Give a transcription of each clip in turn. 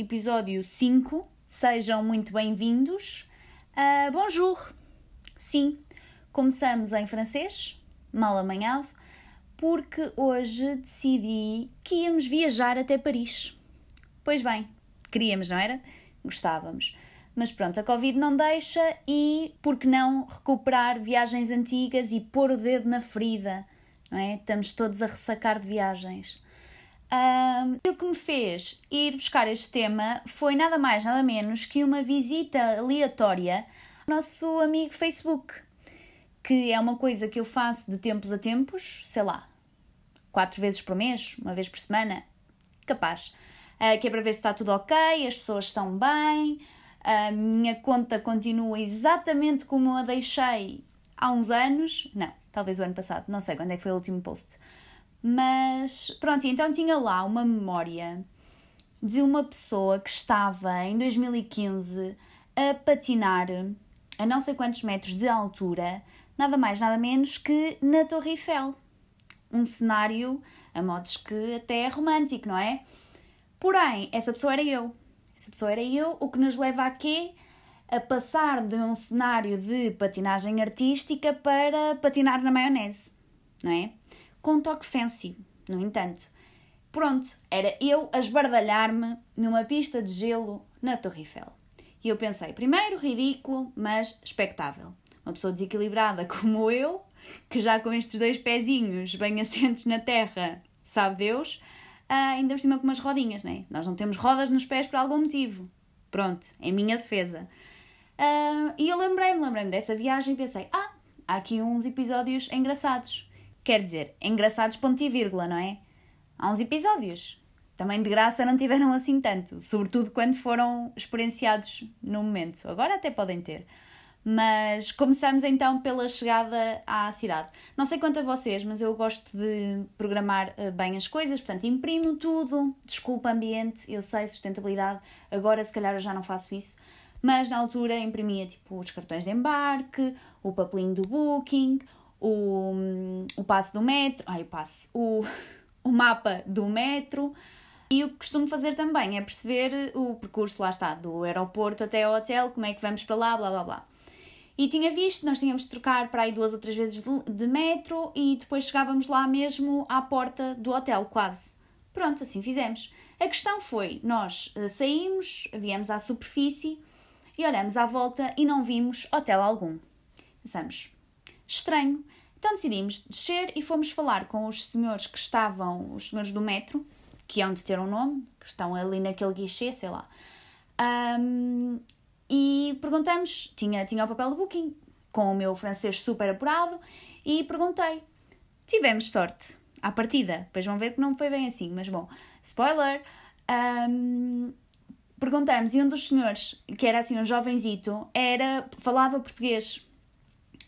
episódio 5. Sejam muito bem-vindos. Uh, bonjour! Sim, começamos em francês, mal amanhado, porque hoje decidi que íamos viajar até Paris. Pois bem, queríamos, não era? Gostávamos. Mas pronto, a Covid não deixa e por que não recuperar viagens antigas e pôr o dedo na ferida, não é? Estamos todos a ressacar de viagens. Um, o que me fez ir buscar este tema foi nada mais, nada menos que uma visita aleatória ao nosso amigo Facebook, que é uma coisa que eu faço de tempos a tempos, sei lá, quatro vezes por mês, uma vez por semana, capaz. Uh, que é para ver se está tudo ok, as pessoas estão bem, a minha conta continua exatamente como a deixei há uns anos. Não, talvez o ano passado, não sei quando é que foi o último post. Mas pronto, então tinha lá uma memória de uma pessoa que estava em 2015 a patinar a não sei quantos metros de altura, nada mais, nada menos que na Torre Eiffel. Um cenário, a modos que até é romântico, não é? Porém, essa pessoa era eu. Essa pessoa era eu, o que nos leva a quê? A passar de um cenário de patinagem artística para patinar na maionese, não é? Com toque fancy, no entanto. Pronto, era eu a esbardalhar-me numa pista de gelo na Torre Eiffel. E eu pensei, primeiro ridículo, mas expectável. Uma pessoa desequilibrada como eu, que já com estes dois pezinhos bem assentes na terra, sabe Deus, uh, ainda por cima com umas rodinhas, né? Nós não temos rodas nos pés por algum motivo. Pronto, é minha defesa. Uh, e eu lembrei-me, lembrei-me dessa viagem e pensei: ah, há aqui uns episódios engraçados. Quer dizer, engraçados ponto e vírgula, não é? Há uns episódios. Também de graça não tiveram assim tanto, sobretudo quando foram experienciados no momento. Agora até podem ter. Mas começamos então pela chegada à cidade. Não sei quanto a vocês, mas eu gosto de programar eh, bem as coisas, portanto, imprimo tudo, desculpa ambiente, eu sei sustentabilidade, agora se calhar eu já não faço isso, mas na altura imprimia tipo os cartões de embarque, o papelinho do booking, o, o passe do metro, ai, o passe, o, o mapa do metro. E o que costumo fazer também é perceber o percurso, lá está, do aeroporto até ao hotel, como é que vamos para lá, blá blá blá. E tinha visto, nós tínhamos de trocar para aí duas ou três vezes de, de metro e depois chegávamos lá mesmo à porta do hotel, quase. Pronto, assim fizemos. A questão foi: nós uh, saímos, viemos à superfície e olhamos à volta e não vimos hotel algum. Pensamos, estranho. Então decidimos descer e fomos falar com os senhores que estavam, os senhores do metro, que hão de ter um nome, que estão ali naquele guichê, sei lá. Um, e perguntamos, tinha, tinha o papel do booking, com o meu francês super apurado, e perguntei. Tivemos sorte, à partida. Depois vão ver que não foi bem assim, mas bom, spoiler. Um, perguntamos, e um dos senhores, que era assim um jovenzito, era, falava português.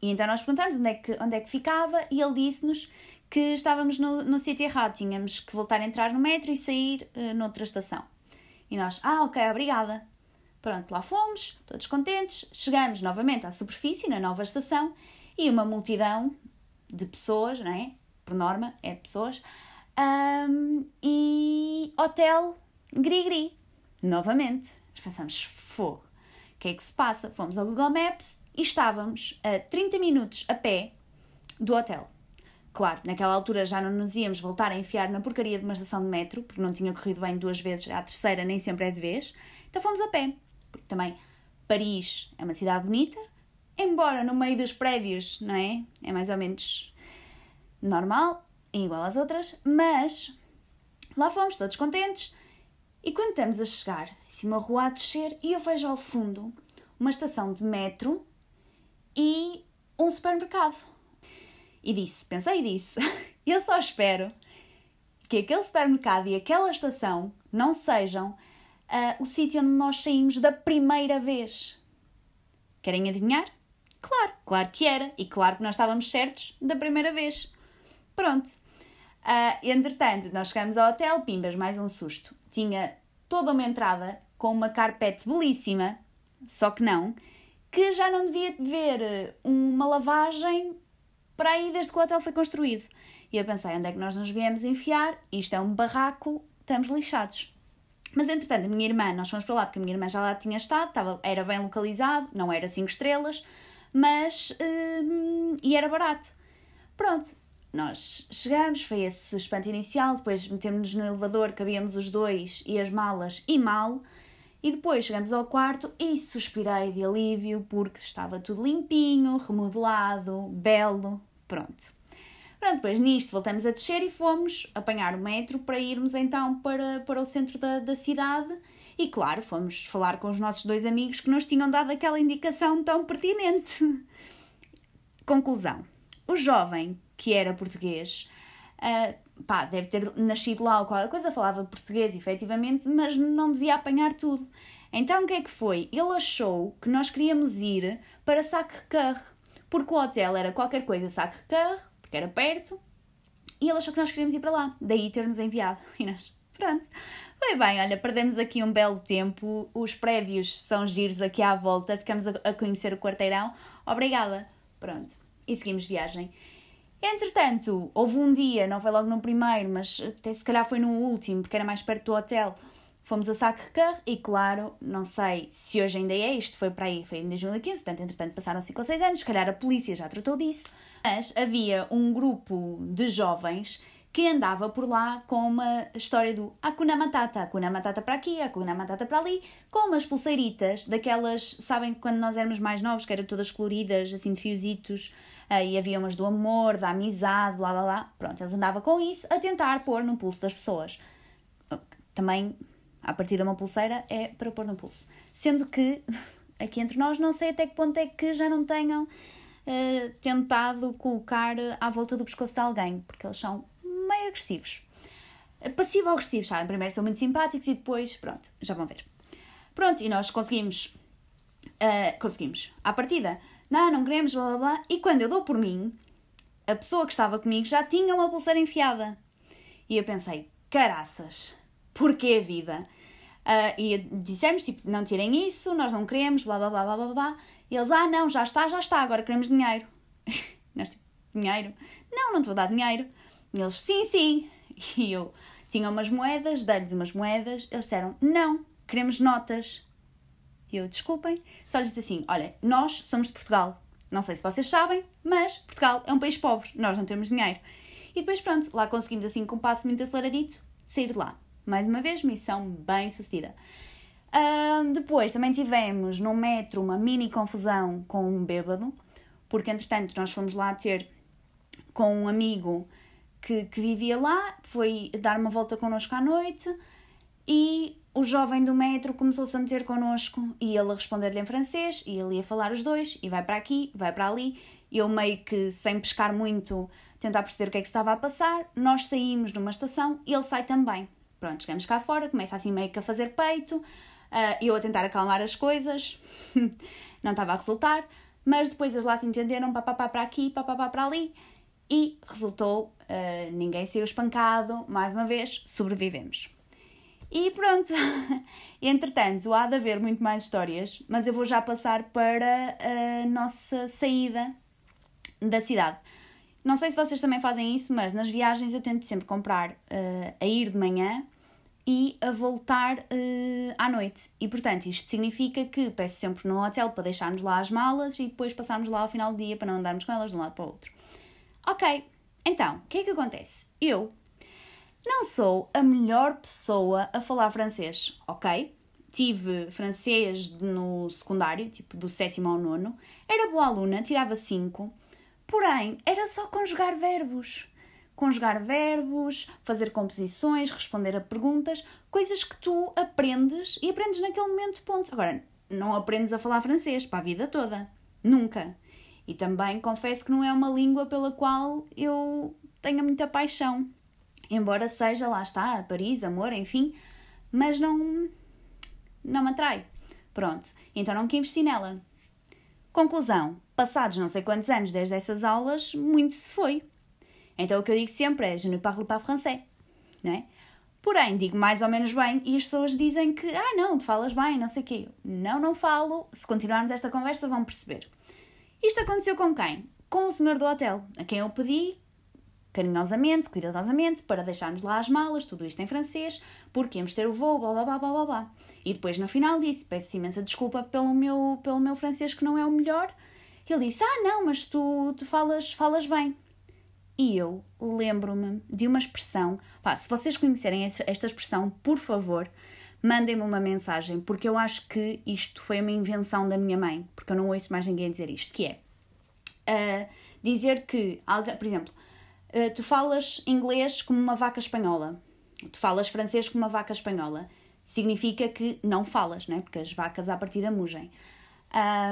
E então nós perguntamos onde é que, onde é que ficava, e ele disse-nos que estávamos no, no sítio errado, tínhamos que voltar a entrar no metro e sair uh, noutra estação. E nós, ah, ok, obrigada. Pronto, lá fomos, todos contentes, chegamos novamente à superfície, na nova estação, e uma multidão de pessoas, não é? Por norma, é de pessoas, um, e hotel gri-gri, novamente. Nós pensamos, fogo, o que é que se passa? Fomos ao Google Maps e estávamos a 30 minutos a pé do hotel. Claro, naquela altura já não nos íamos voltar a enfiar na porcaria de uma estação de metro, porque não tinha corrido bem duas vezes, a terceira nem sempre é de vez, então fomos a pé porque também Paris é uma cidade bonita, embora no meio dos prédios, não é? É mais ou menos normal, igual às outras, mas lá fomos todos contentes. E quando estamos a chegar, assim, uma rua a descer, e eu vejo ao fundo uma estação de metro e um supermercado. E disse, pensei e disse, eu só espero que aquele supermercado e aquela estação não sejam uh, o sítio onde nós saímos da primeira vez. Querem adivinhar? Claro, claro que era. E claro que nós estávamos certos da primeira vez. Pronto. Uh, entretanto, nós chegamos ao hotel, pimbas, mais um susto. Tinha toda uma entrada com uma carpete belíssima, só que não, que já não devia ver uma lavagem para aí desde que o hotel foi construído. E eu pensei, onde é que nós nos viemos enfiar? Isto é um barraco, estamos lixados. Mas entretanto, a minha irmã, nós fomos para lá porque a minha irmã já lá tinha estado, estava, era bem localizado, não era 5 estrelas, mas. Hum, e era barato. Pronto, nós chegamos, foi esse espanto inicial, depois metemos-nos no elevador, cabíamos os dois e as malas e mal. E depois chegamos ao quarto e suspirei de alívio porque estava tudo limpinho, remodelado, belo, pronto. Pronto, depois nisto voltamos a descer e fomos apanhar o metro para irmos então para, para o centro da, da cidade. E claro, fomos falar com os nossos dois amigos que nos tinham dado aquela indicação tão pertinente. Conclusão: o jovem, que era português, uh, pá, deve ter nascido lá ou qualquer coisa, falava português efetivamente, mas não devia apanhar tudo. Então o que é que foi? Ele achou que nós queríamos ir para Sacre-Cœur, porque o hotel era qualquer coisa Sacre-Cœur, porque era perto, e ele achou que nós queríamos ir para lá, daí ter-nos enviado. E nós, pronto. Foi bem, olha, perdemos aqui um belo tempo, os prédios são giros aqui à volta, ficamos a, a conhecer o quarteirão. Obrigada. Pronto. E seguimos viagem. Entretanto, houve um dia, não foi logo no primeiro, mas até se calhar foi no último, porque era mais perto do hotel. Fomos a Sacre-Cœur e, claro, não sei se hoje ainda é, isto foi para aí, foi em 2015, portanto, entretanto passaram 5 ou 6 anos, se calhar a polícia já tratou disso, mas havia um grupo de jovens que andava por lá com uma história do Hakuna Matata, Hakuna Matata para aqui, Hakuna Matata para ali, com umas pulseiritas, daquelas, sabem, quando nós éramos mais novos, que eram todas coloridas, assim, de fiozitos, e havia umas do amor, da amizade, blá blá blá. Pronto, eles andavam com isso a tentar pôr no pulso das pessoas. Também, a partir de uma pulseira, é para pôr no pulso. Sendo que, aqui entre nós, não sei até que ponto é que já não tenham uh, tentado colocar à volta do pescoço de alguém, porque eles são meio agressivos. Passivo-agressivos, sabem? Primeiro são muito simpáticos e depois, pronto, já vão ver. Pronto, e nós conseguimos. Uh, conseguimos. À partida, não, não queremos, blá blá blá. E quando eu dou por mim, a pessoa que estava comigo já tinha uma pulseira enfiada. E eu pensei, caraças, porquê a vida? Uh, e dissemos, tipo, não tirem isso, nós não queremos, blá blá blá blá blá blá. E eles, ah, não, já está, já está, agora queremos dinheiro. nós, tipo, dinheiro? Não, não te vou dar dinheiro. E eles, sim, sim. E eu tinha umas moedas, dei-lhes umas moedas, eles disseram, não, queremos notas. Eu, desculpem, só lhes disse assim: olha, nós somos de Portugal. Não sei se vocês sabem, mas Portugal é um país pobre, nós não temos dinheiro. E depois, pronto, lá conseguimos, assim, com um passo muito aceleradito, sair de lá. Mais uma vez, missão bem sucedida. Um, depois, também tivemos no metro uma mini confusão com um bêbado, porque entretanto nós fomos lá ter com um amigo que, que vivia lá, foi dar uma volta connosco à noite e o jovem do metro começou-se a meter connosco e ele a responder-lhe em francês e ele ia falar os dois e vai para aqui, vai para ali. Eu meio que, sem pescar muito, tentar perceber o que é que estava a passar. Nós saímos numa estação e ele sai também. Pronto, chegamos cá fora, começa assim meio que a fazer peito, uh, eu a tentar acalmar as coisas, não estava a resultar, mas depois eles lá se entenderam, papapá para aqui, papapá para ali, e resultou, uh, ninguém saiu espancado, mais uma vez, sobrevivemos. E pronto, entretanto, há de haver muito mais histórias, mas eu vou já passar para a nossa saída da cidade. Não sei se vocês também fazem isso, mas nas viagens eu tento sempre comprar uh, a ir de manhã e a voltar uh, à noite. E portanto, isto significa que peço sempre no hotel para deixarmos lá as malas e depois passarmos lá ao final do dia para não andarmos com elas de um lado para o outro. Ok, então, o que é que acontece? Eu não sou a melhor pessoa a falar francês, ok? Tive francês no secundário, tipo do sétimo ao nono. Era boa aluna, tirava cinco. Porém, era só conjugar verbos. Conjugar verbos, fazer composições, responder a perguntas, coisas que tu aprendes e aprendes naquele momento, ponto. Agora, não aprendes a falar francês para a vida toda. Nunca. E também confesso que não é uma língua pela qual eu tenha muita paixão. Embora seja, lá está, Paris, amor, enfim, mas não, não me atrai. Pronto, então não quis investir nela. Conclusão: passados não sei quantos anos desde essas aulas, muito se foi. Então o que eu digo sempre é: je ne parle pas français. Não é? Porém, digo mais ou menos bem e as pessoas dizem que, ah, não, tu falas bem, não sei o quê. Não, não falo. Se continuarmos esta conversa, vão perceber. Isto aconteceu com quem? Com o senhor do hotel, a quem eu pedi carinhosamente, cuidadosamente, para deixarmos lá as malas, tudo isto em francês, porque íamos ter o voo, blá blá blá blá blá blá. E depois no final disse: Peço imensa desculpa pelo meu, pelo meu francês que não é o melhor. E ele disse: Ah, não, mas tu, tu falas, falas bem. E eu lembro-me de uma expressão. Pá, se vocês conhecerem esta expressão, por favor, mandem-me uma mensagem, porque eu acho que isto foi uma invenção da minha mãe, porque eu não ouço mais ninguém dizer isto, que é uh, dizer que, por exemplo, uh, tu falas inglês como uma vaca espanhola, tu falas francês como uma vaca espanhola, significa que não falas, né? porque as vacas à partida mugem.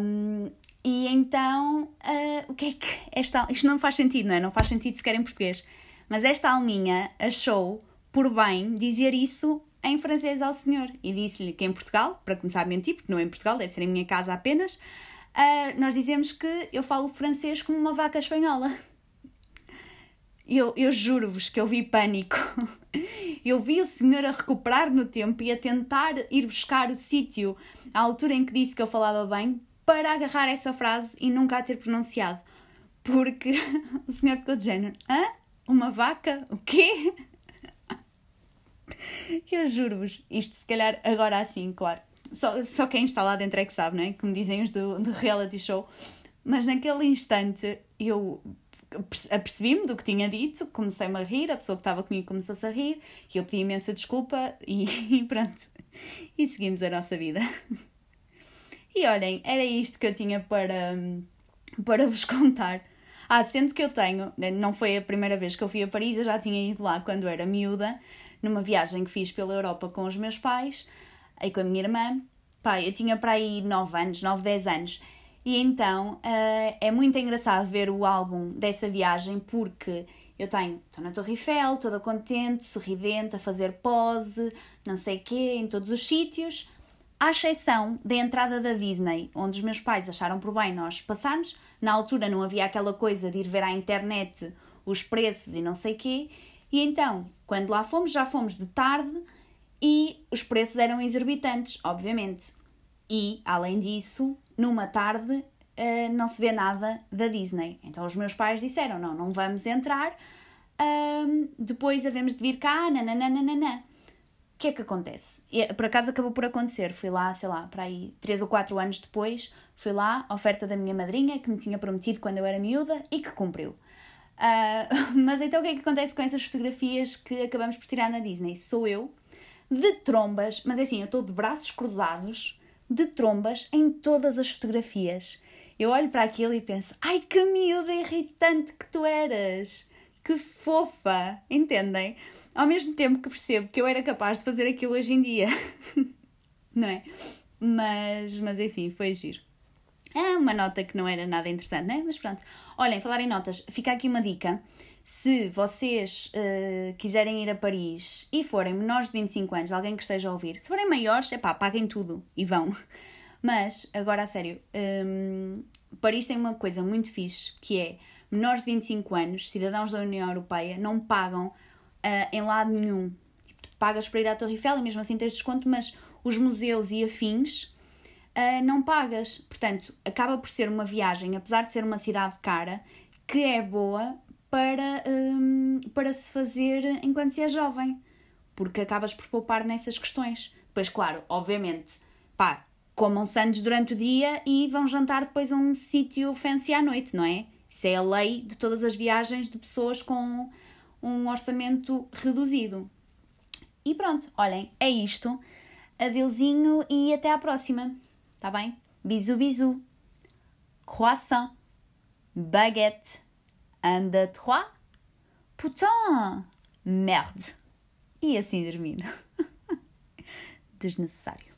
Um, e então, uh, o que é que esta. Isto não faz sentido, não é? Não faz sentido sequer em português. Mas esta alminha achou por bem dizer isso em francês ao senhor e disse-lhe que em Portugal, para começar a mentir, porque não é em Portugal, deve ser em minha casa apenas, uh, nós dizemos que eu falo francês como uma vaca espanhola. Eu, eu juro-vos que eu vi pânico. Eu vi o senhor a recuperar no tempo e a tentar ir buscar o sítio à altura em que disse que eu falava bem para agarrar essa frase e nunca a ter pronunciado. Porque o senhor ficou de género: hã? Uma vaca? O quê? Eu juro-vos, isto se calhar agora assim, claro. Só, só quem está lá dentro é que sabe, não é? Como dizem os do, do reality show. Mas naquele instante eu apercebi-me do que tinha dito, comecei-me a rir, a pessoa que estava comigo começou-se a rir, e eu pedi imensa desculpa e, e pronto. E seguimos a nossa vida. E olhem, era isto que eu tinha para, para vos contar. Ah, sendo que eu tenho, não foi a primeira vez que eu fui a Paris, eu já tinha ido lá quando era miúda, numa viagem que fiz pela Europa com os meus pais, aí com a minha irmã. Pai, eu tinha para aí 9 anos, 9, 10 anos. E então uh, é muito engraçado ver o álbum dessa viagem porque eu tenho, estou na Torre Eiffel, toda contente, sorridente, a fazer pose, não sei quê, em todos os sítios, à exceção da entrada da Disney, onde os meus pais acharam por bem nós passarmos. Na altura não havia aquela coisa de ir ver à internet os preços e não sei quê. E então, quando lá fomos, já fomos de tarde e os preços eram exorbitantes, obviamente. E, além disso, numa tarde uh, não se vê nada da Disney. Então os meus pais disseram: não, não vamos entrar, uh, depois havemos de vir cá, nananana. O que é que acontece? E, por acaso acabou por acontecer. Fui lá, sei lá, para aí 3 ou 4 anos depois, fui lá, oferta da minha madrinha, que me tinha prometido quando eu era miúda e que cumpriu. Uh, mas então o que é que acontece com essas fotografias que acabamos por tirar na Disney? Sou eu, de trombas, mas é assim, eu estou de braços cruzados, de trombas em todas as fotografias. Eu olho para aquilo e penso: ai que miúda irritante que tu eras! Que fofa! Entendem? Ao mesmo tempo que percebo que eu era capaz de fazer aquilo hoje em dia. não é? Mas, mas enfim, foi giro. É uma nota que não era nada interessante, né? Mas pronto. Olhem, falar em notas, fica aqui uma dica. Se vocês uh, quiserem ir a Paris e forem menores de 25 anos, alguém que esteja a ouvir, se forem maiores, é pá, paguem tudo e vão. Mas, agora a sério, um, Paris tem uma coisa muito fixe que é menores de 25 anos, cidadãos da União Europeia, não pagam uh, em lado nenhum. Tipo, pagas para ir à Torre Eiffel e mesmo assim tens desconto, mas os museus e afins uh, não pagas. Portanto, acaba por ser uma viagem, apesar de ser uma cidade cara, que é boa para, um, para se fazer enquanto se é jovem, porque acabas por poupar nessas questões. Pois, claro, obviamente, pá, comam sandes durante o dia e vão jantar depois a um sítio fancy à noite, não é? Isso é a lei de todas as viagens de pessoas com um orçamento reduzido. E pronto, olhem, é isto. Adeusinho e até à próxima. Tá bem? Bisou, bisou. Croissant. Baguette. Un, deux, trois. Putain! Merde! E assim termina. Desnecessário.